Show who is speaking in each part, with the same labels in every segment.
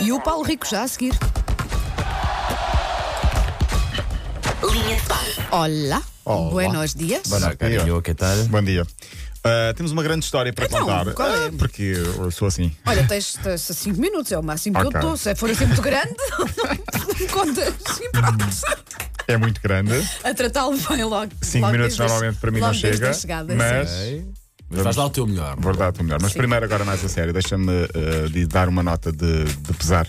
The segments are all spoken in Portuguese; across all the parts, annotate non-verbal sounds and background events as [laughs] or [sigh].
Speaker 1: E o Paulo Rico já a seguir.
Speaker 2: Linha de passe.
Speaker 1: Olá.
Speaker 3: Olá.
Speaker 1: Buenos dias.
Speaker 3: Bom dia.
Speaker 4: carinho, que tal?
Speaker 3: Bom dia. Ah, temos uma grande história para
Speaker 1: Então,
Speaker 3: contar.
Speaker 1: qual é?
Speaker 3: Ah, porque eu sou assim.
Speaker 1: Olha, tens 5 minutos, é o máximo que
Speaker 3: Ok.
Speaker 1: eu estou. Se for assim muito grande, [laughs] não contas. Sim, pronto.
Speaker 3: É muito grande.
Speaker 1: A tratá-lo bem logo.
Speaker 3: 5
Speaker 1: logo
Speaker 3: minutos normalmente para mim não chega.
Speaker 1: chegada,
Speaker 3: mas.
Speaker 1: sim.
Speaker 4: Mas Faz lá o teu melhor.
Speaker 3: Verdade, o melhor. Mas primeiro, agora mais a sério, deixa-me ah, de dar uma nota de, de pesar.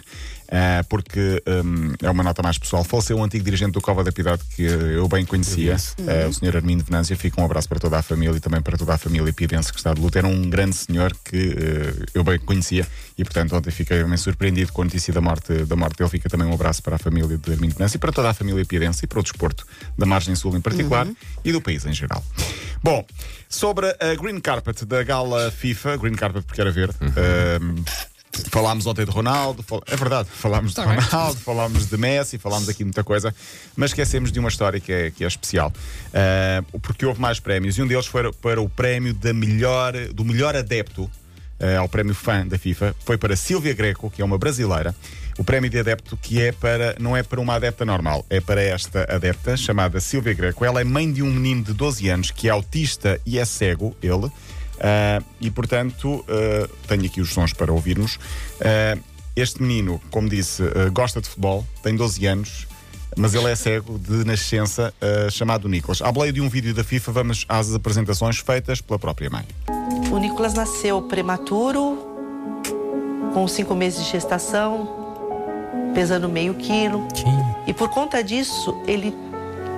Speaker 3: ah, porque hum, é uma nota mais pessoal. Faleceu um antigo dirigente do Cova da Piedade que eu bem conhecia, ah, o Sr. Armindo Venância. Fica um abraço para toda a família e também para toda a família pidense que está de luta. Era um grande senhor que ah, eu bem conhecia e, portanto, ontem fiquei bem surpreendido com a notícia da morte, da morte dele. Fica também um abraço para a família de Armindo Venância e para toda a família pidense e para o desporto da Margem Sul em particular e do país em geral. Bom, sobre a Green Carpet da gala FIFA, Green Carpet porque era verde. ahm, Falámos ontem de Ronaldo, fal- é verdade, falámos de Ronaldo, falámos de Messi, falámos aqui de muita coisa, mas esquecemos de uma história que é, que é especial. Ah, porque houve mais prémios e um deles foi para o prémio da melhor, do melhor adepto eh, ao prémio fã da FIFA foi para Silvia Greco, que é uma brasileira. O prémio de adepto que é para não é para uma adepta normal, é para esta adepta chamada Silvia Greco. Ela é mãe de um menino de 12 anos que é autista e é cego, ele. Ah, e portanto, ah, tenho aqui os sons para ouvirmos. Ah, este menino, como disse, gosta de futebol, tem 12 anos, mas ele é cego de nascença, chamado Nicolas. À boleia de um vídeo da FIFA, vamos às apresentações feitas pela própria mãe.
Speaker 5: O Nicolas nasceu prematuro, com cinco meses de gestação, pesando meio quilo. E por conta disso, ele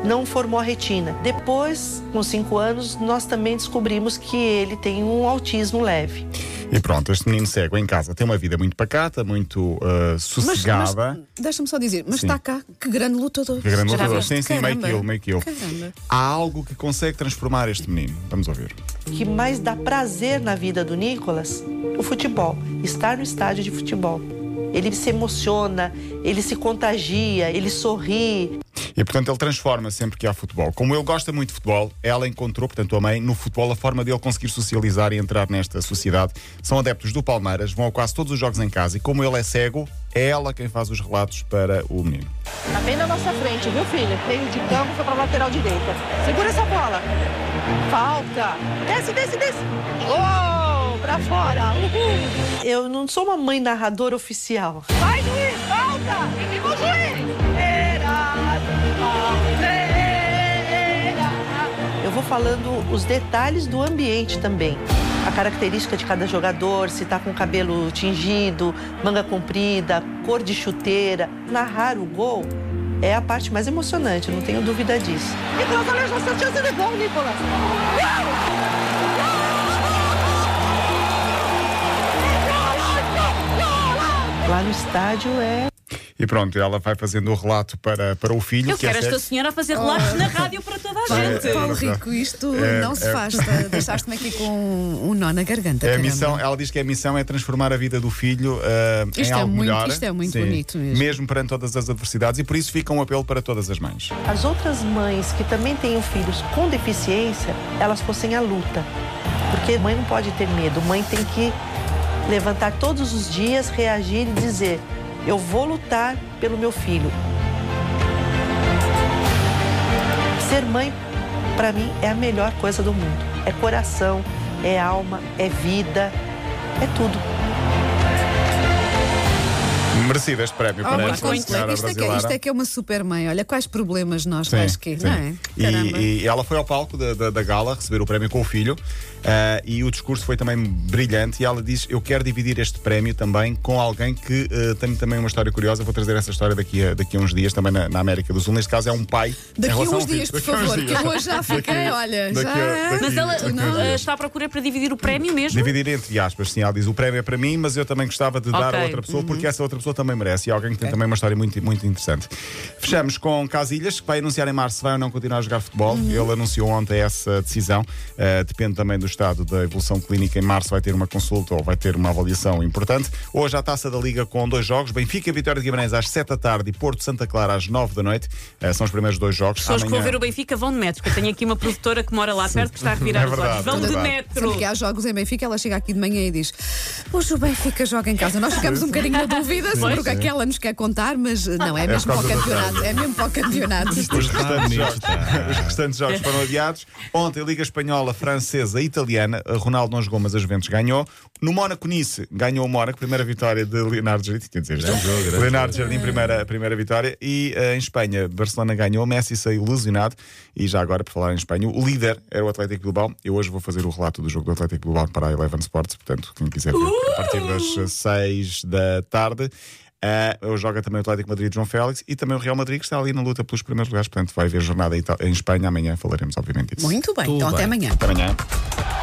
Speaker 5: não formou a retina. Depois, com cinco anos, nós também descobrimos que ele tem um autismo leve.
Speaker 3: E pronto, este menino cego em casa tem uma vida muito pacata, muito
Speaker 1: Mas,
Speaker 3: sossegada.
Speaker 1: mas deixa-me só dizer, mas
Speaker 3: Sim.
Speaker 1: está cá, que grande lutador.
Speaker 3: Que grande lutador. Sim, sim, meio
Speaker 1: Caramba.
Speaker 3: quilo, meio quilo.
Speaker 1: Caramba.
Speaker 3: Há algo que consegue transformar este menino. Vamos ouvir.
Speaker 5: Que mais dá prazer na vida do Nicolas? O futebol. Estar no estádio de futebol. Ele se emociona, ele se contagia, ele sorri.
Speaker 3: E portanto ele transforma sempre que há futebol. Como ele gosta muito de futebol, ela encontrou, portanto, a mãe, no futebol, a forma dele conseguir socializar e entrar nesta sociedade. São adeptos do Palmeiras, vão a quase todos os jogos em casa e como ele é cego, é ela quem faz os relatos para o menino.
Speaker 5: Tá bem na nossa frente, viu, filho? Meio de campo foi pra lateral direita. Segura essa bola. Falta. Desce, desce, desce. Oh, pra fora. Uhul. Eu não sou uma mãe narradora oficial. Vai, juiz, falta. O juiz. Vou falando os detalhes do ambiente também. A característica de cada jogador, se tá com cabelo tingido, manga comprida, cor de chuteira. Narrar o gol é a parte mais emocionante, não tenho dúvida disso. Nicolas, olha essa chance de gol, Nicolas. Lá no estádio é
Speaker 3: E pronto, ela vai fazendo o relato para, para o filho.
Speaker 2: Eu
Speaker 3: que é
Speaker 2: quero esta
Speaker 3: cego.
Speaker 2: senhora a fazer relatos na rádio para toda a gente.
Speaker 1: Paulo Rico, isto
Speaker 3: É,
Speaker 1: não se
Speaker 3: é.
Speaker 1: faz. tá? Deixaste-me aqui com um nó na garganta.
Speaker 3: É a missão, ela diz que a missão é transformar a vida do filho em
Speaker 1: Isto é
Speaker 3: algo
Speaker 1: muito-
Speaker 3: melhor.
Speaker 1: isto é muito bonito mesmo.
Speaker 3: Mesmo perante todas as adversidades, e por isso fica um apelo para todas as mães.
Speaker 5: as outras mães que também tenham filhos com deficiência, elas fossem à luta. Porque mãe não pode ter medo, mãe tem que levantar todos os dias, reagir e dizer: eu vou lutar pelo meu filho. Ser mãe, para mim, é a melhor coisa do mundo. É coração, é alma, é vida, é tudo.
Speaker 3: Merecido este prémio
Speaker 1: Oh,
Speaker 3: para esta
Speaker 1: isto,
Speaker 3: senhora
Speaker 1: é, isto, é que, isto é que é uma super mãe. Olha, quais problemas nós
Speaker 3: Sim,
Speaker 1: que,
Speaker 3: sim.
Speaker 1: não é?
Speaker 3: E, e ela foi ao palco da, da, da gala receber o prémio com o filho ah, e o discurso foi também brilhante. E ela diz: Eu quero dividir este prémio também com alguém que ah, tem também uma história curiosa. Vou trazer essa história daqui a, daqui a uns dias, também na, na América do Sul. Neste caso, é um pai.
Speaker 1: Daqui a uns dias, por favor, que eu hoje já fiquei,
Speaker 3: Daqui-
Speaker 1: olha,
Speaker 3: daqui
Speaker 1: já.
Speaker 3: daqui-
Speaker 2: Mas ela uh,
Speaker 3: dias.
Speaker 2: está à procura para dividir o prémio mesmo?
Speaker 3: Dividir entre aspas, sim. Ela diz: o prémio é para mim, mas eu também gostava de dar a outra pessoa porque essa outra pessoa também merece. E alguém que tem também uma história muito, muito interessante. Fechamos com Casilhas, que vai anunciar em março se vai ou não continuar a jogar futebol. Ele anunciou ontem essa decisão. Uh, depende também do estado da evolução clínica. Em março vai ter uma consulta ou vai ter uma avaliação importante. Hoje a taça da Liga com dois jogos: Benfica Vitória de Guimarães às 7 da tarde e Porto Santa Clara às 9 da noite. Uh, são os primeiros dois jogos.
Speaker 2: Pessoas que vão
Speaker 3: Amanhã-
Speaker 2: ver o Benfica vão de metro, porque eu tenho aqui uma produtora que mora lá perto que está a virar
Speaker 3: É
Speaker 2: os olhos.
Speaker 3: verdade,
Speaker 2: Vão
Speaker 3: é
Speaker 2: de
Speaker 3: verdade.
Speaker 2: metro.
Speaker 1: Sempre que há jogos em Benfica, ela chega aqui de manhã e diz: Hoje o Benfica joga em casa. Nós ficamos um bocadinho na dúvida sobre o que aquela nos quer contar, mas não, é mesmo
Speaker 3: por
Speaker 1: para o campeonato. É mesmo para o campeonato.
Speaker 3: Os restantes, jogos, os restantes jogos foram adiados. Ontem, Liga Espanhola, Francesa, Italiana. A Ronaldo não jogou, mas a Juventus ganhou. No Mónaco Nice, ganhou o Mónaco, primeira vitória de Leonardo Jardim. Quer dizer, já. Leonardo Jardim, primeira, primeira vitória. E eh, em Espanha, Barcelona ganhou. Messi saiu lesionado. E já agora, por falar em Espanha, o líder era o Atlético Bilbao. Eu hoje vou fazer o relato do jogo do Atlético Bilbao para a Eleven Sports. Portanto, quem quiser ver, a partir das 6 da tarde. Uh, eu joga também o Atlético Madrid João Félix e também o Real Madrid que está ali na luta pelos primeiros lugares. Portanto, vai haver jornada em, Espanha. Amanhã falaremos, obviamente, disso.
Speaker 1: Muito bem,
Speaker 4: Tudo
Speaker 1: então até
Speaker 4: bem.
Speaker 1: amanhã.
Speaker 3: Até amanhã.